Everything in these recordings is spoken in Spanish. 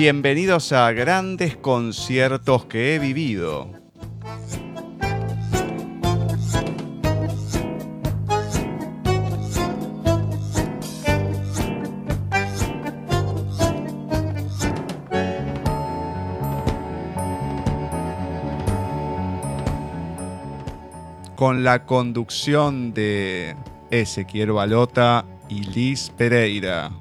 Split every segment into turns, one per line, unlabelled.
Bienvenidos a grandes conciertos que he vivido. Con la conducción de Ezequiel Balota y Liz Pereira.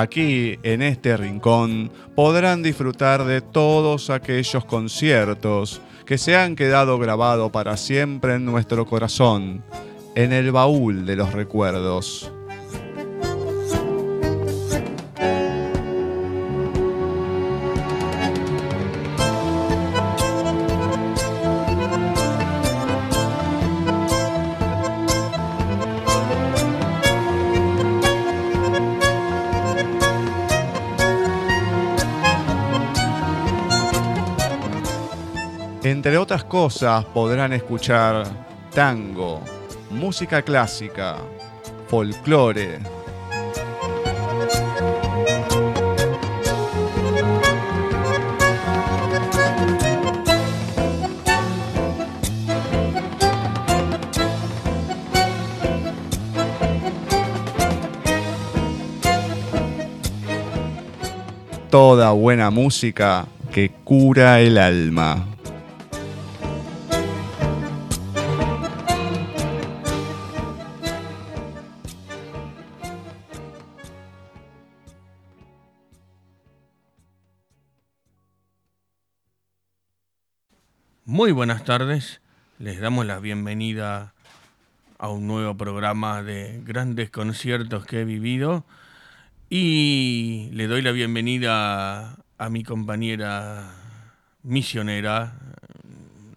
Aquí, en este rincón, podrán disfrutar de todos aquellos conciertos que se han quedado grabados para siempre en nuestro corazón, en el baúl de los recuerdos. Entre otras cosas podrán escuchar tango, música clásica, folclore. Toda buena música que cura el alma.
Muy buenas tardes, les damos la bienvenida a un nuevo programa de grandes conciertos que he vivido y le doy la bienvenida a mi compañera misionera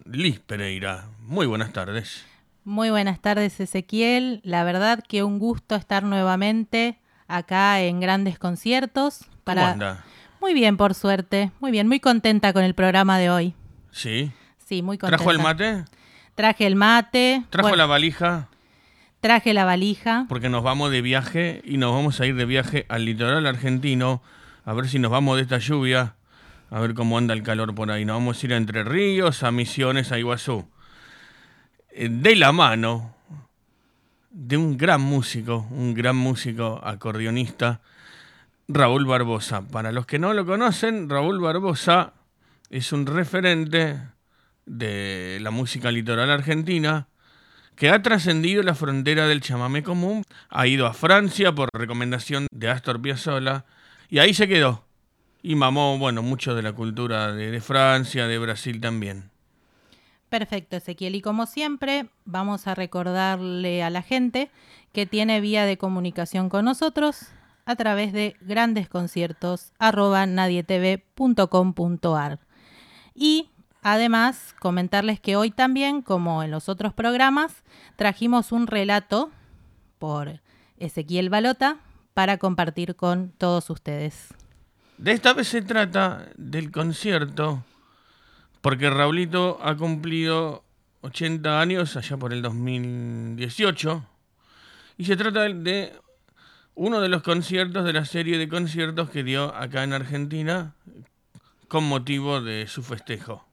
Liz Pereira. Muy buenas tardes.
Muy buenas tardes Ezequiel, la verdad que un gusto estar nuevamente acá en grandes conciertos.
Para... ¿Cómo anda?
Muy bien, por suerte, muy bien, muy contenta con el programa de hoy.
Sí.
Sí, muy contenta.
¿Trajo el mate?
Traje el mate.
¿Trajo bueno, la valija?
Traje la valija.
Porque nos vamos de viaje y nos vamos a ir de viaje al litoral argentino. A ver si nos vamos de esta lluvia. A ver cómo anda el calor por ahí. Nos vamos a ir a Entre Ríos, a Misiones, a Iguazú. Eh, De la mano de un gran músico, un gran músico acordeonista, Raúl Barbosa. Para los que no lo conocen, Raúl Barbosa es un referente de la música litoral argentina, que ha trascendido la frontera del chamamé común, ha ido a Francia por recomendación de Astor Piazzolla, y ahí se quedó. Y mamó, bueno, mucho de la cultura de, Francia, de Brasil también.
Perfecto, Ezequiel. Y como siempre, vamos a recordarle a la gente que tiene vía de comunicación con nosotros a través de grandesconciertos.nadietv.com.ar. Y Además, comentarles que hoy también, como en los otros programas, trajimos un relato por Ezequiel Balota para compartir con todos ustedes.
De esta vez se trata del concierto, porque Raulito ha cumplido 80 años allá por el 2018, y se trata de uno de los conciertos de la serie de conciertos que dio acá en Argentina con motivo de su festejo.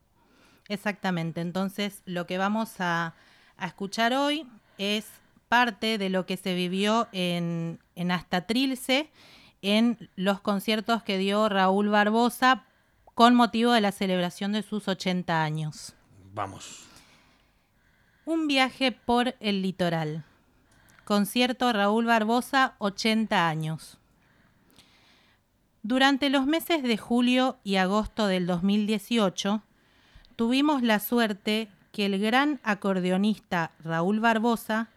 Exactamente, entonces lo que vamos a, a, escuchar hoy es parte de lo que se vivió en, en Hasta Trilce en los conciertos que dio Raúl Barbosa con motivo de la celebración de sus 80 años.
Vamos.
Un viaje por el litoral. Concierto Raúl Barbosa, 80 años. Durante los meses de julio y agosto del 2018, tuvimos la suerte que el gran acordeonista Raúl Barbosa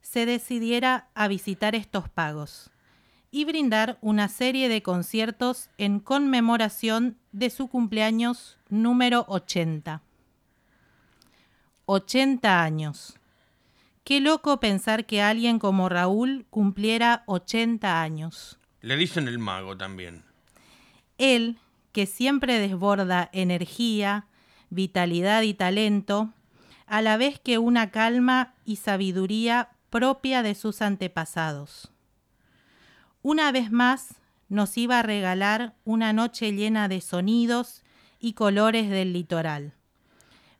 se decidiera a visitar estos pagos, y brindar una serie de conciertos en conmemoración de su cumpleaños número 80. 80 años. Qué loco pensar que alguien como Raúl cumpliera 80 años.
Le dicen el mago también.
Él, que siempre desborda energía, vitalidad y talento, a la vez que una calma y sabiduría propia de sus antepasados. Una vez más nos iba a regalar una noche llena de sonidos y colores del litoral,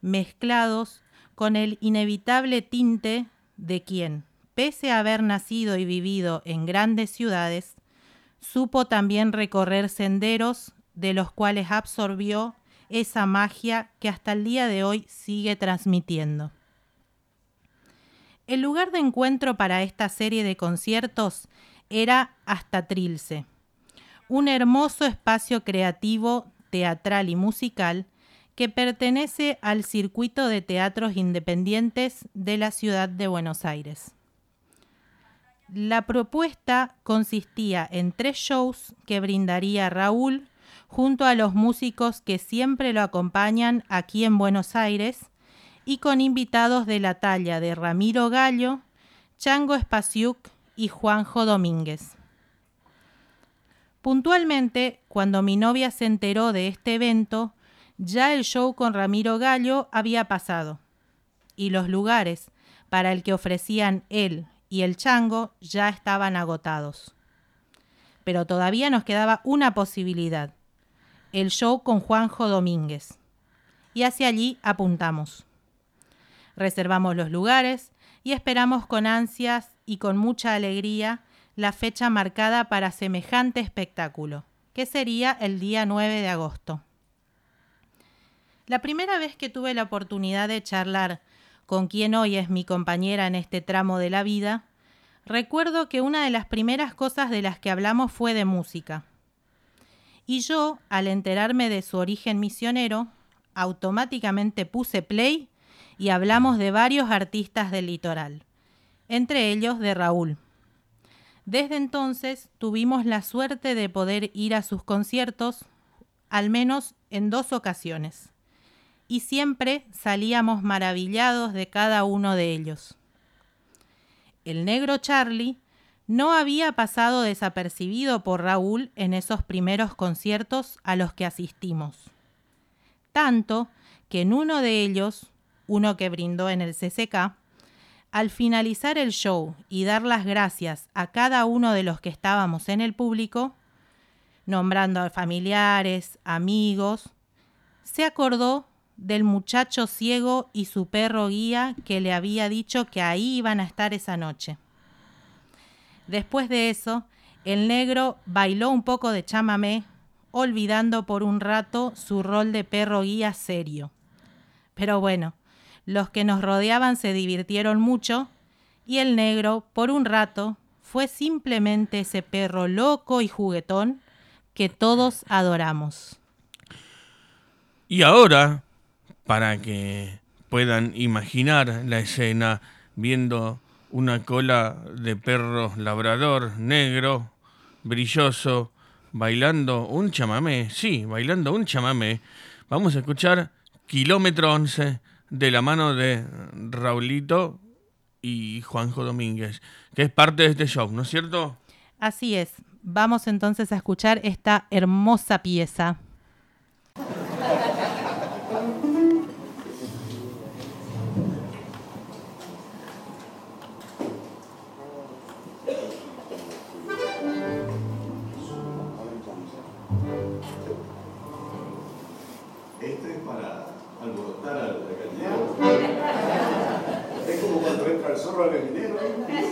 mezclados con el inevitable tinte de quien, pese a haber nacido y vivido en grandes ciudades, supo también recorrer senderos de los cuales absorbió esa magia que hasta el día de hoy sigue transmitiendo. El lugar de encuentro para esta serie de conciertos era Hasta Trilce, un hermoso espacio creativo, teatral y musical que pertenece al circuito de teatros independientes de la ciudad de Buenos Aires. La propuesta consistía en tres shows que brindaría Raúl junto a los músicos que siempre lo acompañan aquí en Buenos Aires y con invitados de la talla de Ramiro Gallo, Chango Espasiuk y Juanjo Domínguez. Puntualmente, cuando mi novia se enteró de este evento, ya el show con Ramiro Gallo había pasado y los lugares para el que ofrecían él y el chango ya estaban agotados. Pero todavía nos quedaba una posibilidad, el show con Juanjo Domínguez. Y hacia allí apuntamos. Reservamos los lugares y esperamos con ansias y con mucha alegría la fecha marcada para semejante espectáculo, que sería el día 9 de agosto. La primera vez que tuve la oportunidad de charlar con quien hoy es mi compañera en este tramo de la vida, recuerdo que una de las primeras cosas de las que hablamos fue de música. Y yo, al enterarme de su origen misionero, automáticamente puse play y hablamos de varios artistas del litoral, entre ellos de Raúl. Desde entonces tuvimos la suerte de poder ir a sus conciertos al menos en dos ocasiones, y siempre salíamos maravillados de cada uno de ellos. El negro Charlie no había pasado desapercibido por Raúl en esos primeros conciertos a los que asistimos. Tanto que en uno de ellos, uno que brindó en el CCK, al finalizar el show y dar las gracias a cada uno de los que estábamos en el público, nombrando a familiares, amigos, se acordó del muchacho ciego y su perro guía que le había dicho que ahí iban a estar esa noche. Después de eso, el negro bailó un poco de chamamé, olvidando por un rato su rol de perro guía serio. Pero bueno, los que nos rodeaban se divirtieron mucho y el negro, por un rato, fue simplemente ese perro loco y juguetón que todos adoramos.
Y ahora, para que puedan imaginar la escena viendo una cola de perro labrador negro, brilloso, bailando un chamamé, sí, bailando un chamamé. Vamos a escuchar Kilómetro 11 de la mano de Raulito y Juanjo Domínguez, que es parte de este show, ¿no es cierto?
Así es. Vamos entonces a escuchar esta hermosa pieza. programa, né?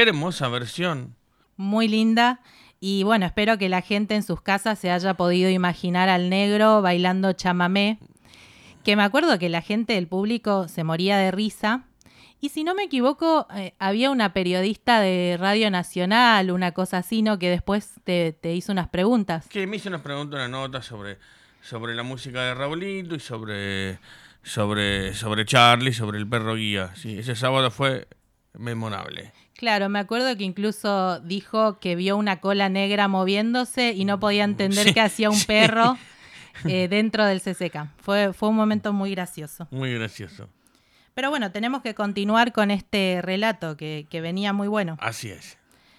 Qué hermosa versión.
Muy linda. Y bueno, espero que la gente en sus casas se haya podido imaginar al negro bailando chamamé. Que me acuerdo que la gente del público se moría de risa. Y si no me equivoco, eh, había una periodista de Radio Nacional, una cosa así, ¿no? Que después te, te hizo unas preguntas.
Que me hizo una pregunta, una nota sobre, sobre la música de Raulito y sobre, sobre, sobre Charlie, sobre el perro guía. Sí, ese sábado fue memorable.
Claro, me acuerdo que incluso dijo que vio una cola negra moviéndose y no podía entender
Sí,
qué hacía un
sí.
perro eh, dentro del CCK. Fue, fue un momento muy gracioso.
Muy gracioso.
Pero bueno, tenemos que continuar con este relato que, que venía muy bueno.
Así es.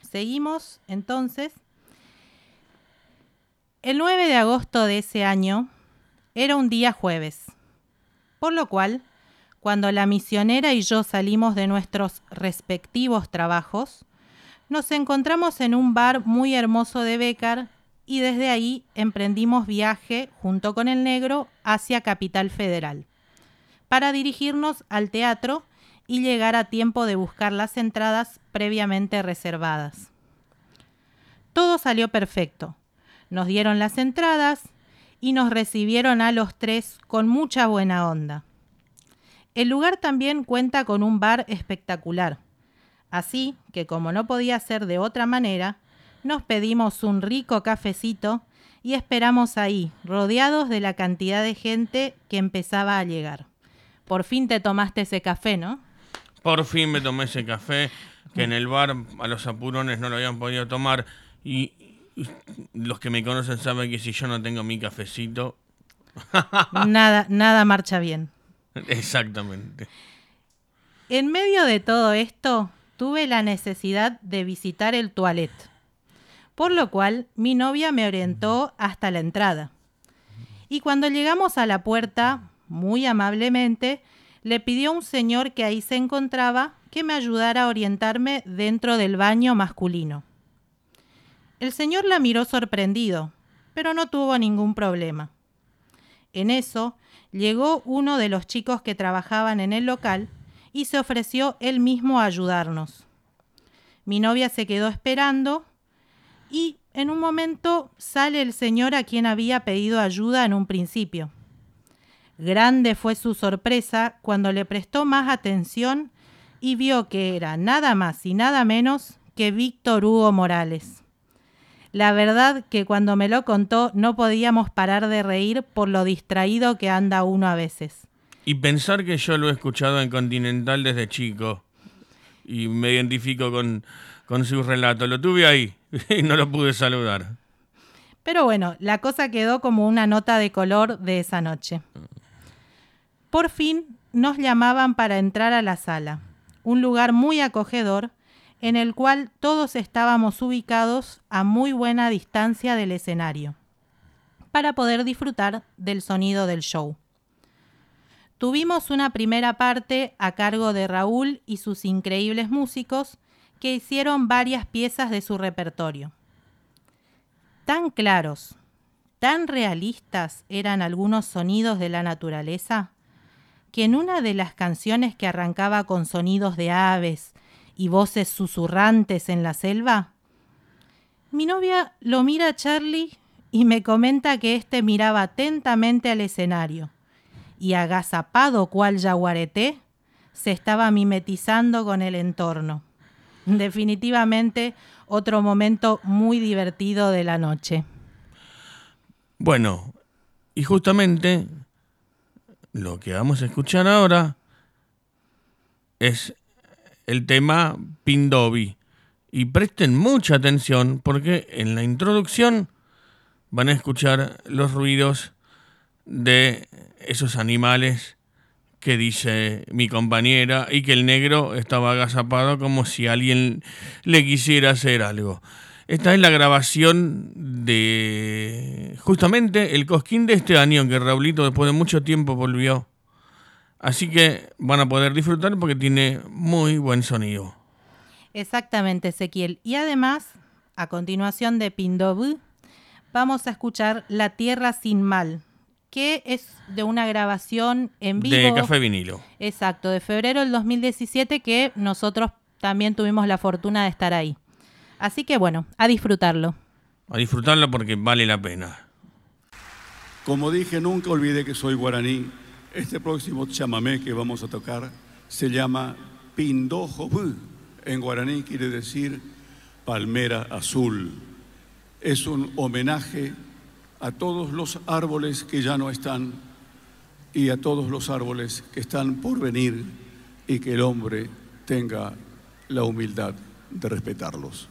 Seguimos entonces. El 9 de agosto de ese año era un día jueves, por lo cual, cuando la misionera y yo salimos de nuestros respectivos trabajos, nos encontramos en un bar muy hermoso de Becar y desde ahí emprendimos viaje junto con el negro hacia Capital Federal para dirigirnos al teatro y llegar a tiempo de buscar las entradas previamente reservadas. Todo salió perfecto. Nos dieron las entradas y nos recibieron a los tres con mucha buena onda. El lugar también cuenta con un bar espectacular. Así que como no podía ser de otra manera, nos pedimos un rico cafecito y esperamos ahí, rodeados de la cantidad de gente que empezaba a llegar. Por fin te tomaste ese café, ¿no?
Por fin me tomé ese café que en el bar a los apurones no lo habían podido tomar y y los que me conocen saben que si yo no tengo mi cafecito,
Nada, nada marcha bien.
exactamente.
En medio de todo esto, tuve la necesidad de visitar el toilet, por lo cual mi novia me orientó hasta la entrada. Y cuando llegamos a la puerta, muy amablemente, le pidió a un señor que ahí se encontraba que me ayudara a orientarme dentro del baño masculino. El señor la miró sorprendido, pero no tuvo ningún problema. En eso llegó uno de los chicos que trabajaban en el local y se ofreció él mismo a ayudarnos. Mi novia se quedó esperando y en un momento sale el señor a quien había pedido ayuda en un principio. Grande fue su sorpresa cuando le prestó más atención y vio que era nada más y nada menos que Víctor Hugo Morales. La verdad que cuando me lo contó no podíamos parar de reír por lo distraído que anda uno a veces.
Y pensar que yo lo he escuchado en Continental desde chico y me identifico con, con su relato. Lo tuve ahí y no lo pude saludar.
Pero bueno, la cosa quedó como una nota de color de esa noche. Por fin nos llamaban para entrar a la sala, un lugar muy acogedor en el cual todos estábamos ubicados a muy buena distancia del escenario, para poder disfrutar del sonido del show. Tuvimos una primera parte a cargo de Raúl y sus increíbles músicos que hicieron varias piezas de su repertorio. Tan claros, tan realistas eran algunos sonidos de la naturaleza, que en una de las canciones que arrancaba con sonidos de aves y voces susurrantes en la selva, mi novia lo mira a Charlie y me comenta que éste miraba atentamente al escenario y agazapado cual yaguareté, se estaba mimetizando con el entorno. Definitivamente otro momento muy divertido de la noche.
Bueno, y justamente lo que vamos a escuchar ahora es el tema Pindobi. Y presten mucha atención porque en la introducción van a escuchar los ruidos de esos animales que dice mi compañera y que el negro estaba agazapado como si alguien le quisiera hacer algo. Esta es la grabación de justamente el cosquín de este año que Raulito después de mucho tiempo volvió. Así que van a poder disfrutar porque tiene muy buen sonido.
Exactamente, Ezequiel. Y además, a continuación de Pindobu, vamos a escuchar La Tierra sin Mal, que es de una grabación en vivo.
De café vinilo.
Exacto, de febrero del 2017 que nosotros también tuvimos la fortuna de estar ahí. Así que bueno, a disfrutarlo.
A disfrutarlo porque vale la pena.
Como dije, nunca olvidé que soy guaraní. Este próximo chamamé que vamos a tocar se llama Pindojo En guaraní quiere decir palmera azul. Es un homenaje a todos los árboles que ya no están y a todos los árboles que están por venir y que el hombre tenga la humildad de respetarlos.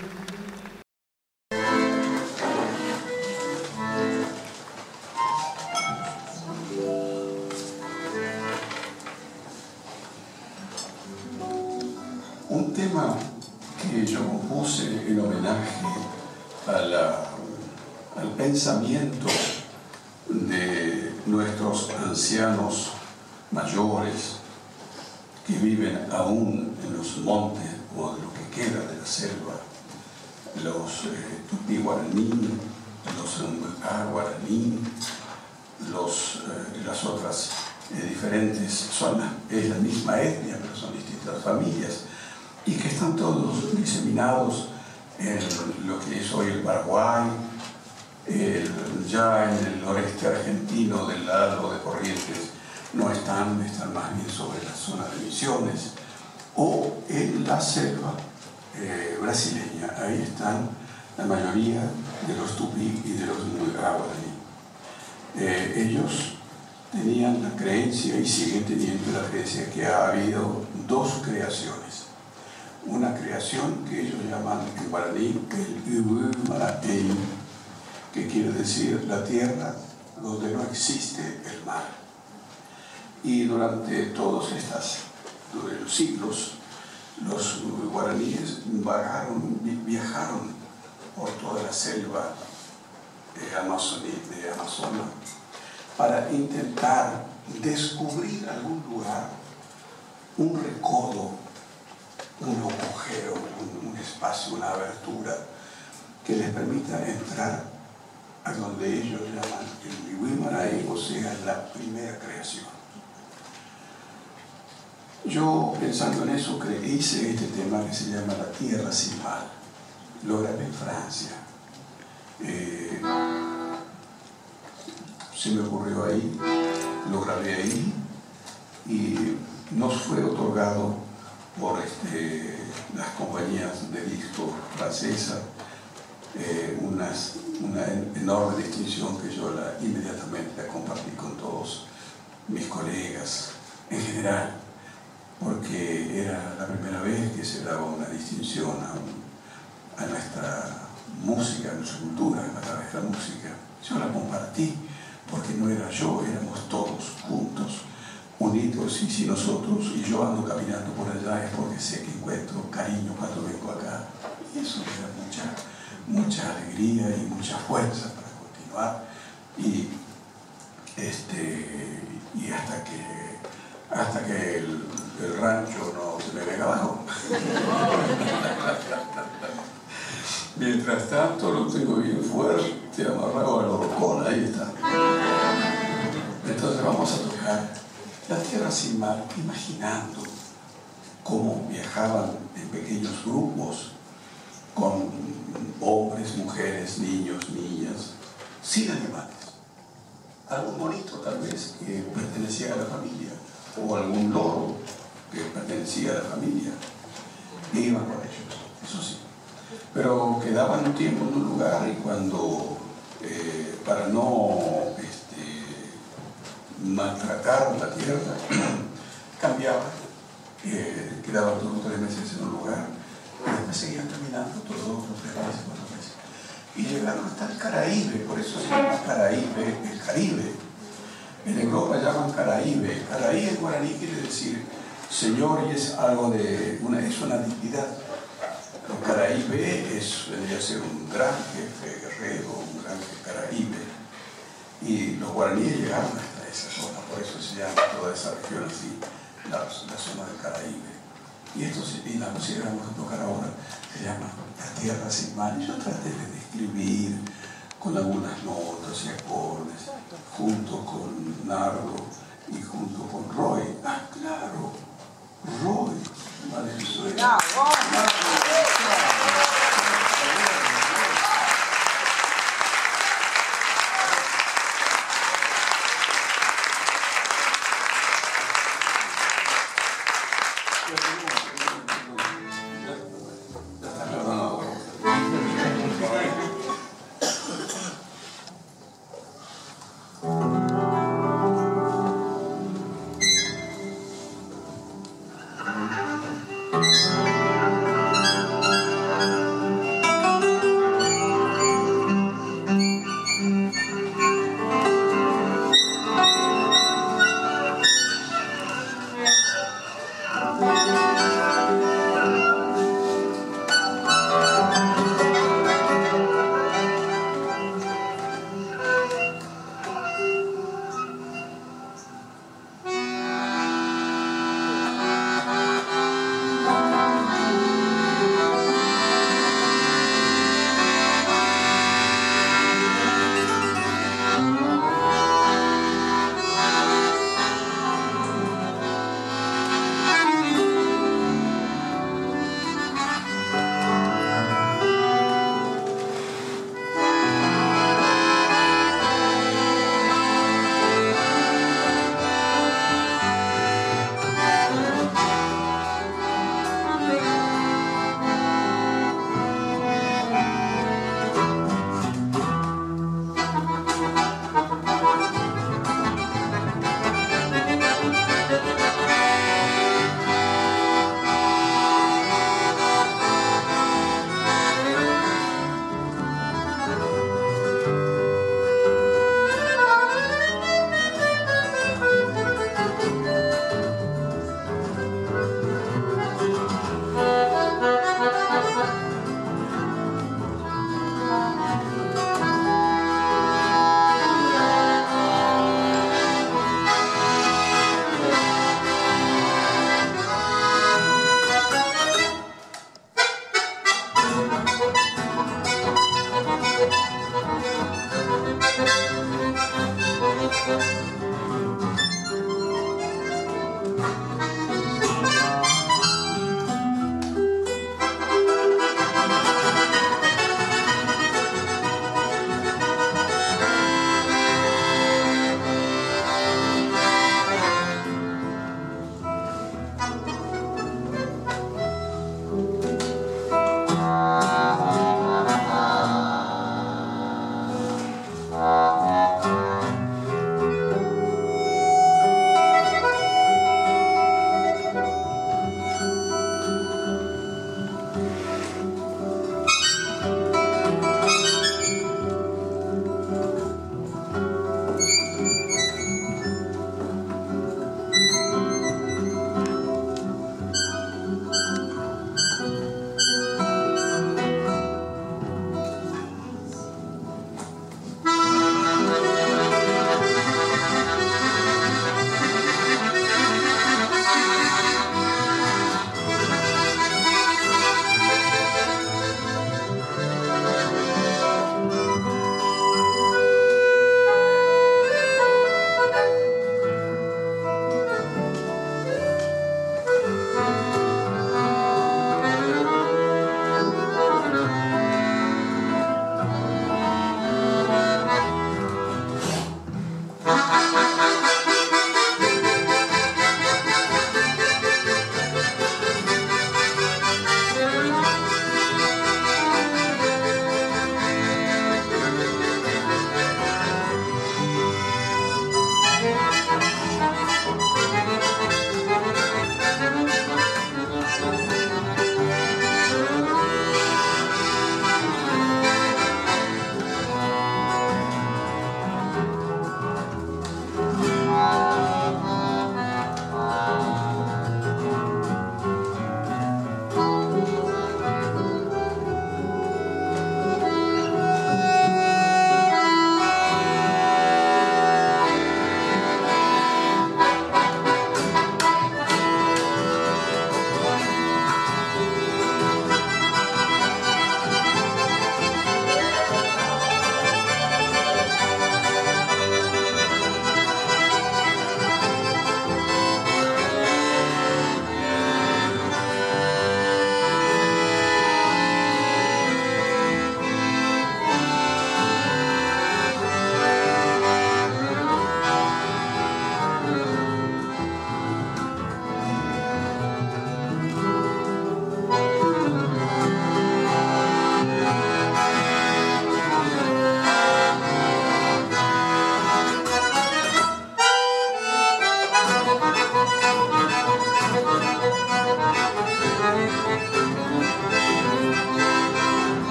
Un tema que yo compuse en homenaje a la, al pensamiento de nuestros ancianos son distintas familias, y que están todos diseminados en lo que es hoy el Paraguay, ya en el noreste argentino del lado de Corrientes no están, están más bien sobre la zona de Misiones, o en la selva eh, brasileña, ahí están la mayoría de los tupí y de los guaraní. Eh, ellos tenían la creencia y siguen teniendo la creencia que ha habido dos creaciones. Una creación que ellos llaman en guaraní el que quiere decir la tierra donde no existe el mar. Y durante todos estos los siglos, los guaraníes viajaron por toda la selva de Amazonas para intentar descubrir algún lugar, un recodo, un agujero, un, espacio, una abertura que les permita entrar a donde ellos llaman el Miwimaraí, o sea, la primera creación. Yo, pensando en eso, hice este tema que se llama La Tierra sin. Lo grabé en Francia. Eh, se me ocurrió ahí, lo grabé ahí y nos fue otorgado por este, las compañías de disco francesas eh, una enorme distinción que yo la, inmediatamente la compartí con todos mis colegas en general, porque era la primera vez que se daba una distinción a, a nuestra música, a nuestra cultura a través de la música. Yo la compartí porque no era yo, éramos todos juntos, unidos, y si nosotros, y yo ando caminando por allá es porque sé que encuentro cariño cuando vengo acá. Y eso me da mucha, mucha alegría y mucha fuerza para continuar. Y, este, y hasta que, hasta que el, rancho no se me venga abajo. Mientras tanto lo tengo bien fuerte, amarrado al horcón, ahí está. Entonces vamos a tocar La Tierra sin Mar, imaginando cómo viajaban en pequeños grupos con hombres, mujeres, niños, niñas, sin animales. Algún bonito tal vez que pertenecía a la familia, o algún loro que pertenecía a la familia. E iban con ellos, eso sí. Pero quedaban un tiempo en un lugar y cuando, eh, para no maltratar la tierra, cambiaba, eh, quedaban dos o tres meses en un lugar, y después seguían caminando todos dos tres meses, cuatro meses. Y llegaron hasta el Caraíbe, por eso se llama Caraíbe, el Caribe. En Europa llaman Caraíbe. Caraíbe en guaraní quiere decir Señor y es algo de una, es una dignidad. El Caraíbe es, debería ser un gran jefe guerrero, un gran jefe Caraíbe. Y los guaraníes llegaron esa zona, por eso se llama toda esa región así, la, zona del Caraíbe. Y, esto, y la música que vamos a tocar ahora se llama La Tierra sin mar. Yo traté de describir con algunas notas y acordes, junto con Nardo y junto con Roy. Ah, claro, Roy.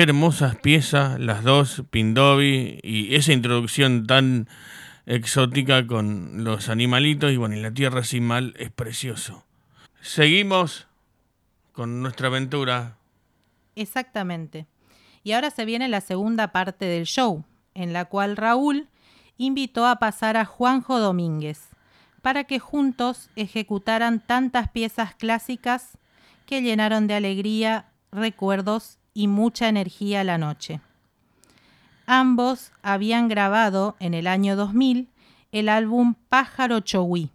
Hermosas piezas, las dos, Pindovi, y esa introducción tan exótica con los animalitos, y bueno, y la tierra sin mal es precioso. Seguimos con nuestra aventura.
Exactamente. Y ahora se viene la segunda parte del show, en la cual Raúl invitó a pasar a Juanjo Domínguez para que juntos ejecutaran tantas piezas clásicas que llenaron de alegría, recuerdos y mucha energía la noche. Ambos habían grabado en el año 2000 el álbum Pájaro Chowí,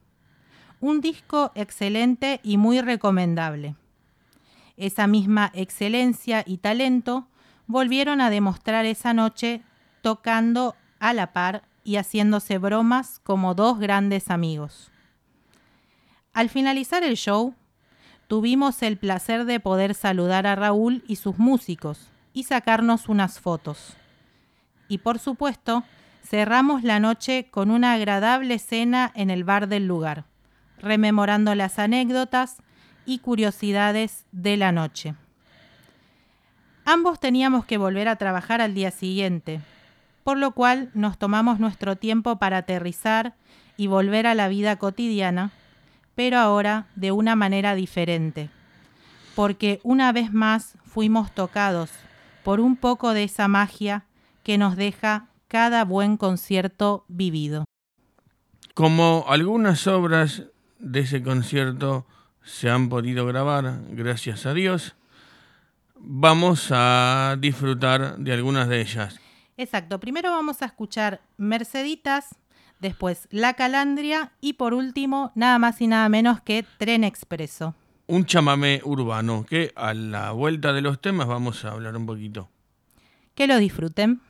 un disco excelente y muy recomendable. esa misma excelencia y talento volvieron a demostrar esa noche tocando a la par y haciéndose bromas como dos grandes amigos. Al finalizar el show, tuvimos el placer de poder saludar a Raúl y sus músicos y sacarnos unas fotos. Y por supuesto, cerramos la noche con una agradable cena en el bar del lugar, rememorando las anécdotas y curiosidades de la noche. Ambos teníamos que volver a trabajar al día siguiente, por lo cual nos tomamos nuestro tiempo para aterrizar y volver a la vida cotidiana, pero ahora de una manera diferente, porque una vez más fuimos tocados por un poco de esa magia que nos deja cada buen concierto vivido.
Como algunas obras de ese concierto se han podido grabar, gracias a Dios, vamos a disfrutar de algunas de ellas.
Exacto, primero vamos a escuchar Merceditas, después La Calandria y por último, nada más y nada menos que Tren Expreso.
Un chamamé urbano que a la vuelta de los temas vamos a hablar un poquito.
Que lo disfruten.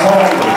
Thank you.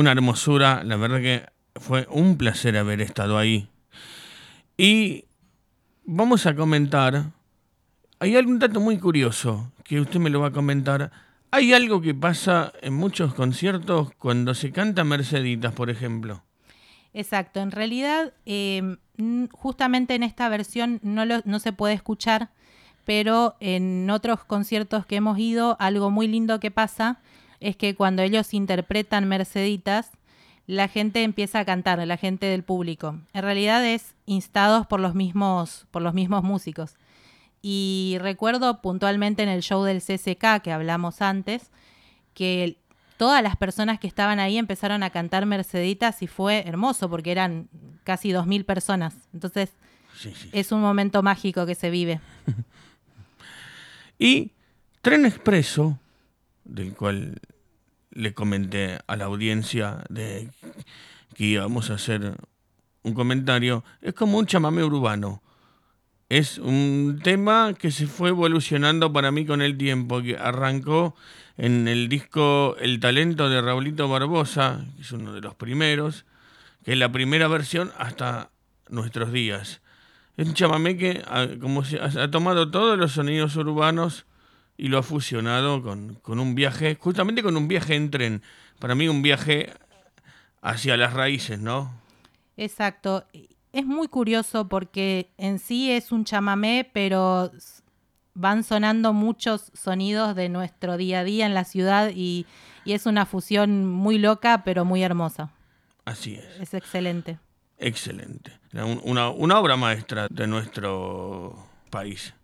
Una hermosura, la verdad que fue un placer haber estado ahí. Y vamos a comentar, hay algún dato muy curioso que usted me lo va a comentar. Hay algo que pasa en muchos conciertos cuando se canta Merceditas, por ejemplo.
Exacto, en realidad mm, justamente en esta versión no, lo- no se puede escuchar, pero en otros conciertos que hemos ido, algo muy lindo que pasa es que cuando ellos interpretan Merceditas, la gente empieza a cantar, la gente del público. En realidad es instados por los mismos, por los mismos músicos. Y recuerdo puntualmente en el show del CCK que hablamos antes, que todas las personas que estaban ahí empezaron a cantar Merceditas y fue hermoso porque eran casi 2.000 personas. Entonces
Sí, sí.
es un momento mágico que se vive.
Y Tren Expreso, del cual le comenté a la audiencia de que íbamos a hacer un comentario, es como un chamamé urbano. Es un tema que se fue evolucionando para mí con el tiempo, que arrancó en el disco El talento de Raulito Barbosa, que es uno de los primeros, que es la primera versión hasta nuestros días. Es un chamamé que ha, ha tomado todos los sonidos urbanos y lo ha fusionado con, con un viaje, justamente con un viaje en tren. Para mí un viaje hacia las raíces, ¿no?
Exacto. Es muy curioso porque en sí es un chamamé, pero van sonando muchos sonidos de nuestro día a día en la ciudad y, y es una fusión muy loca, pero muy hermosa.
Así es.
Es excelente.
Excelente. Una- una obra maestra de nuestro país.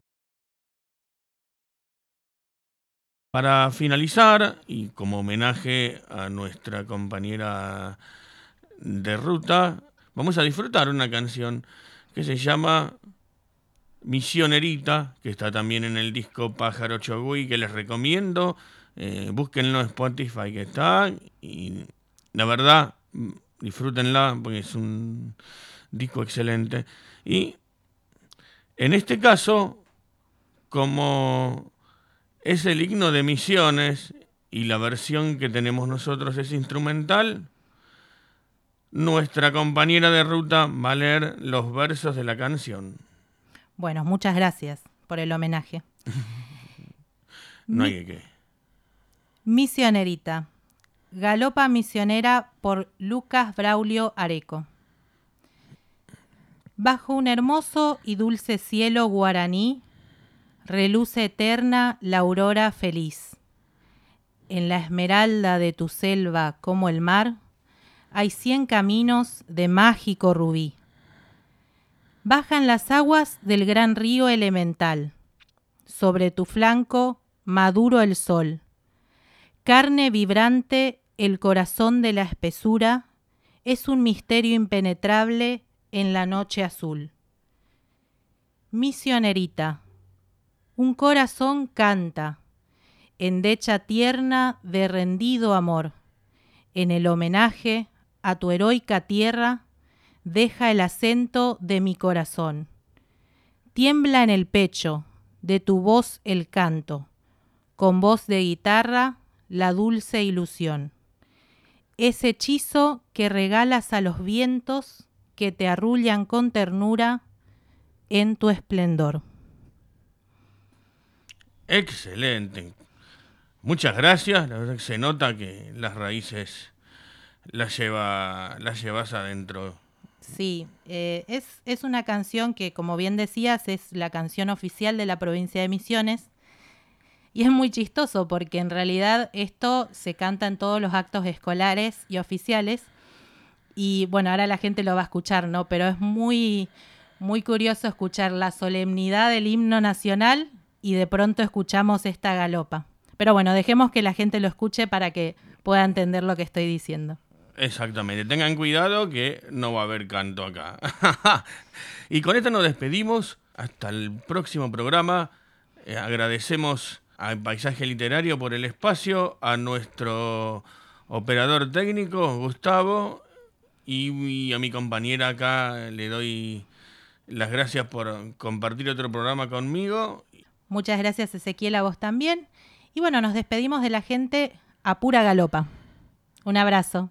Para finalizar, y como homenaje a nuestra compañera de ruta, vamos a disfrutar una canción que se llama Misionerita, que está también en el disco Pájaro Chogui, que les recomiendo. Eh, búsquenlo en Spotify, que está. Y la verdad, mm, disfrútenla, porque es un disco excelente. Y en este caso, como es el himno de Misiones y la versión que tenemos nosotros es instrumental, nuestra compañera de ruta va a leer los versos de la canción.
Bueno, muchas gracias por el homenaje.
No hay que qué.
Misionerita. Galopa misionera por Lucas Braulio Areco. Bajo un hermoso y dulce cielo guaraní, reluce eterna la aurora feliz. En la esmeralda de tu selva como el mar, hay cien caminos de mágico rubí. Bajan las aguas del gran río elemental. Sobre tu flanco maduro el sol. Carne vibrante, el corazón de la espesura, es un misterio impenetrable en la noche azul. Misionerita, un corazón canta, endecha tierna de rendido amor. En el homenaje a tu heroica tierra, deja el acento de mi corazón. Tiembla en el pecho, de tu voz el canto, con voz de guitarra, la dulce ilusión. Ese hechizo que regalas a los vientos que te arrullan con ternura en tu esplendor.
Excelente. Muchas gracias. La verdad que se nota que las raíces las, lleva, las llevas adentro.
Sí, eh, es, es una canción que, como bien decías, es la canción oficial de la provincia de Misiones. Y es muy chistoso porque en realidad esto se canta en todos los actos escolares y oficiales. Y bueno, ahora la gente lo va a escuchar, ¿no? Pero es muy, muy curioso escuchar la solemnidad del himno nacional y de pronto escuchamos esta galopa. Pero bueno, dejemos que la gente lo escuche para que pueda entender lo que estoy diciendo.
Exactamente. Tengan cuidado que no va a haber canto acá. y con esto nos despedimos. Hasta el próximo programa. Eh, agradecemos al Paisaje Literario por el espacio, a nuestro operador técnico, Gustavo, y, y a mi compañera acá le doy las gracias por compartir otro programa conmigo.
Muchas gracias Ezequiel a vos también. Y bueno, nos despedimos de la gente a pura galopa. Un abrazo.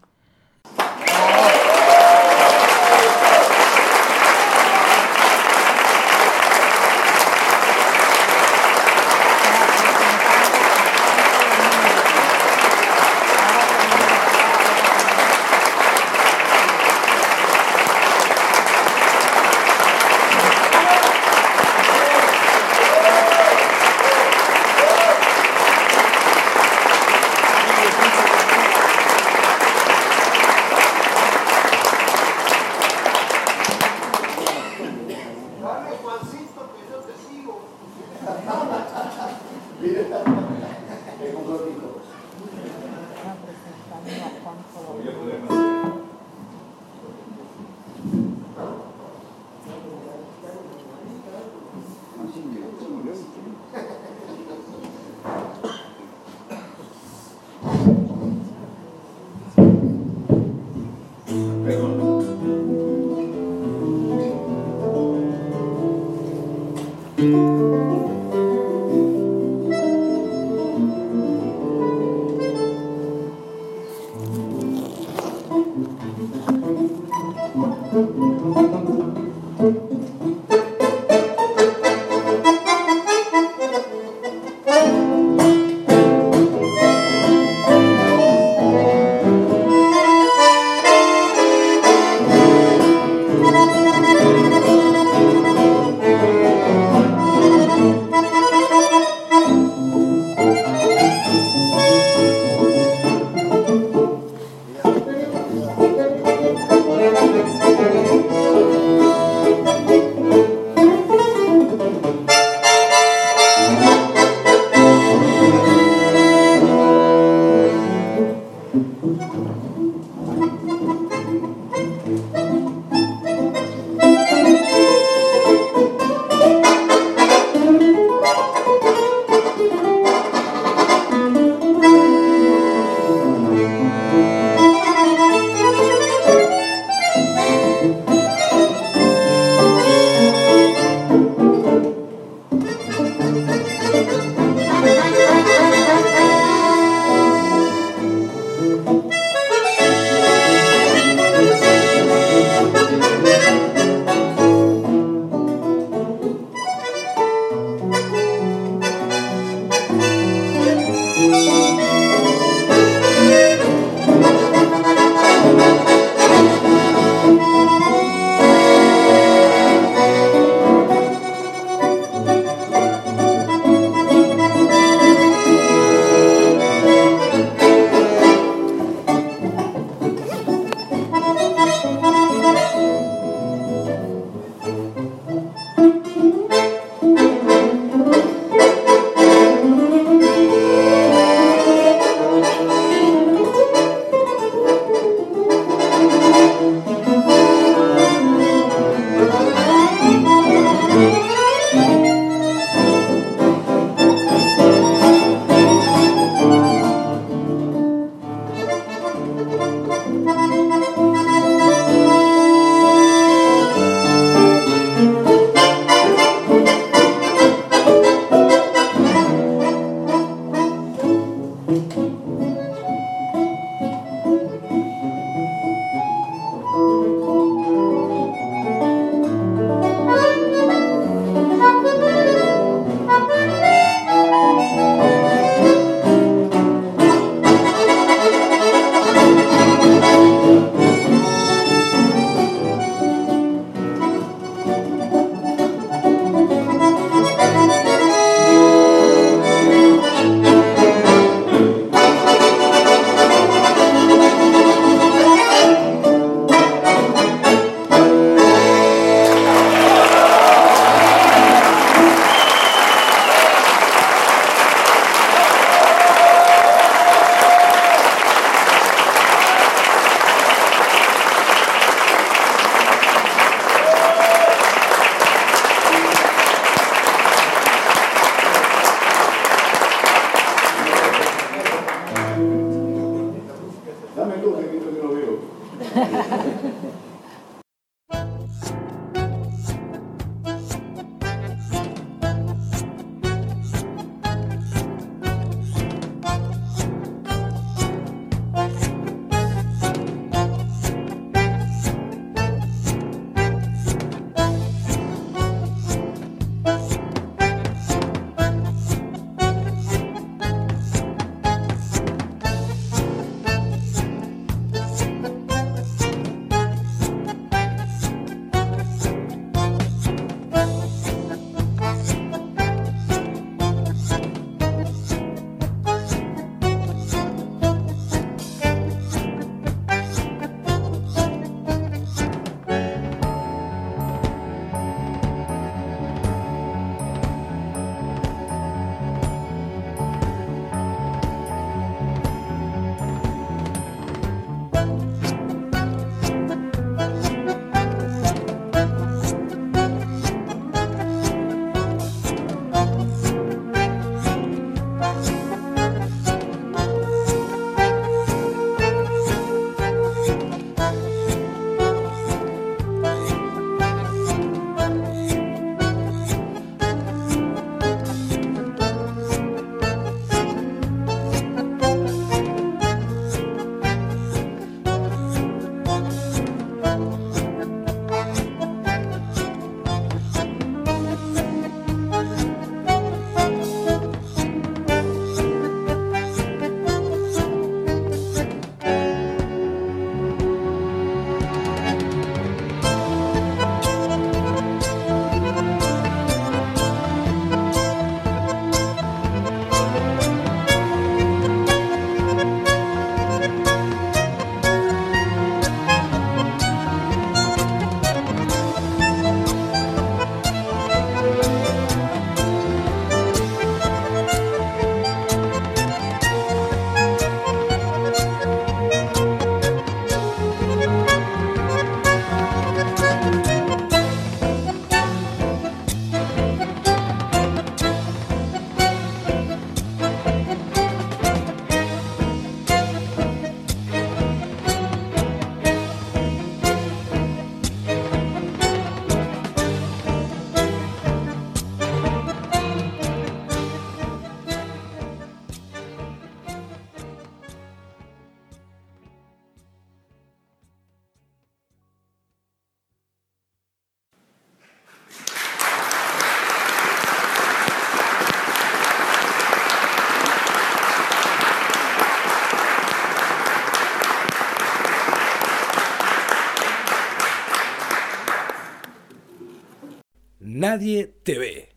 Nadie te ve.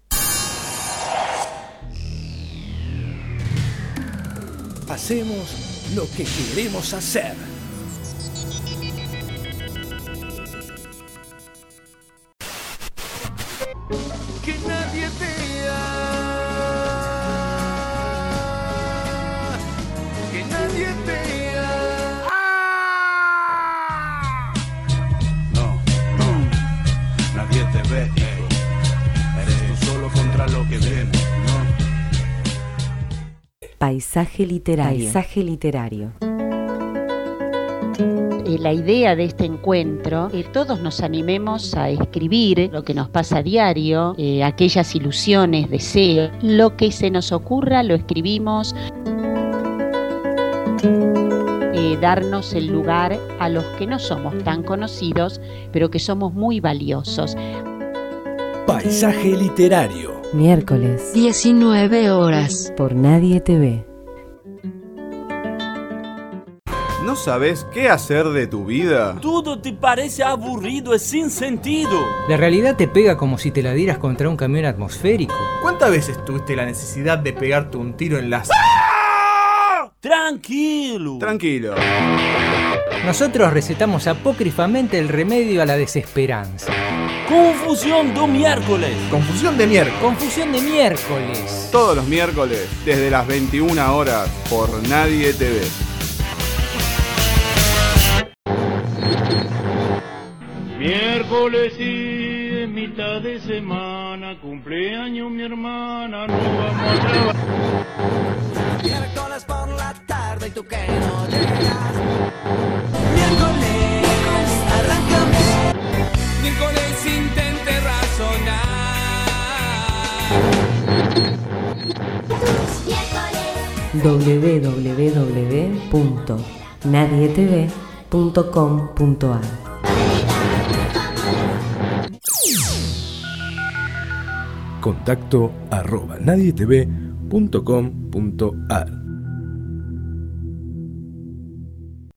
Hacemos lo que queremos hacer.
Que viene, ¿no?
Paisaje literario. Paisaje literario.
Eh, la idea de este encuentro, que todos nos animemos a escribir lo que nos pasa a diario, eh, aquellas ilusiones, deseos, lo que se nos ocurra lo escribimos. Eh, darnos el lugar a los que no somos tan conocidos, pero que somos muy valiosos.
Paisaje literario.
Miércoles
19 horas.
por Nadie te ve.
¿No sabes qué hacer de tu vida?
Todo te parece aburrido y sin sentido.
La realidad te pega como si te la dieras contra un camión atmosférico.
¿Cuántas veces tuviste la necesidad de pegarte un tiro en las...
Tranquilo.
Tranquilo.
Nosotros recetamos apócrifamente el remedio a la desesperanza.
Confusión do miércoles.
Confusión de miércoles.
Confusión de miércoles.
Todos los miércoles, desde las 21 horas, por Nadie TV.
Miércoles y en mitad de semana, cumpleaños mi hermana, no vamos a trabajar.
Miércoles por la tarde y tú que no llegas. Miércoles, arráncame. Miércoles intente
www.nadietv.com.ar
Contacto arroba nadietv.com.ar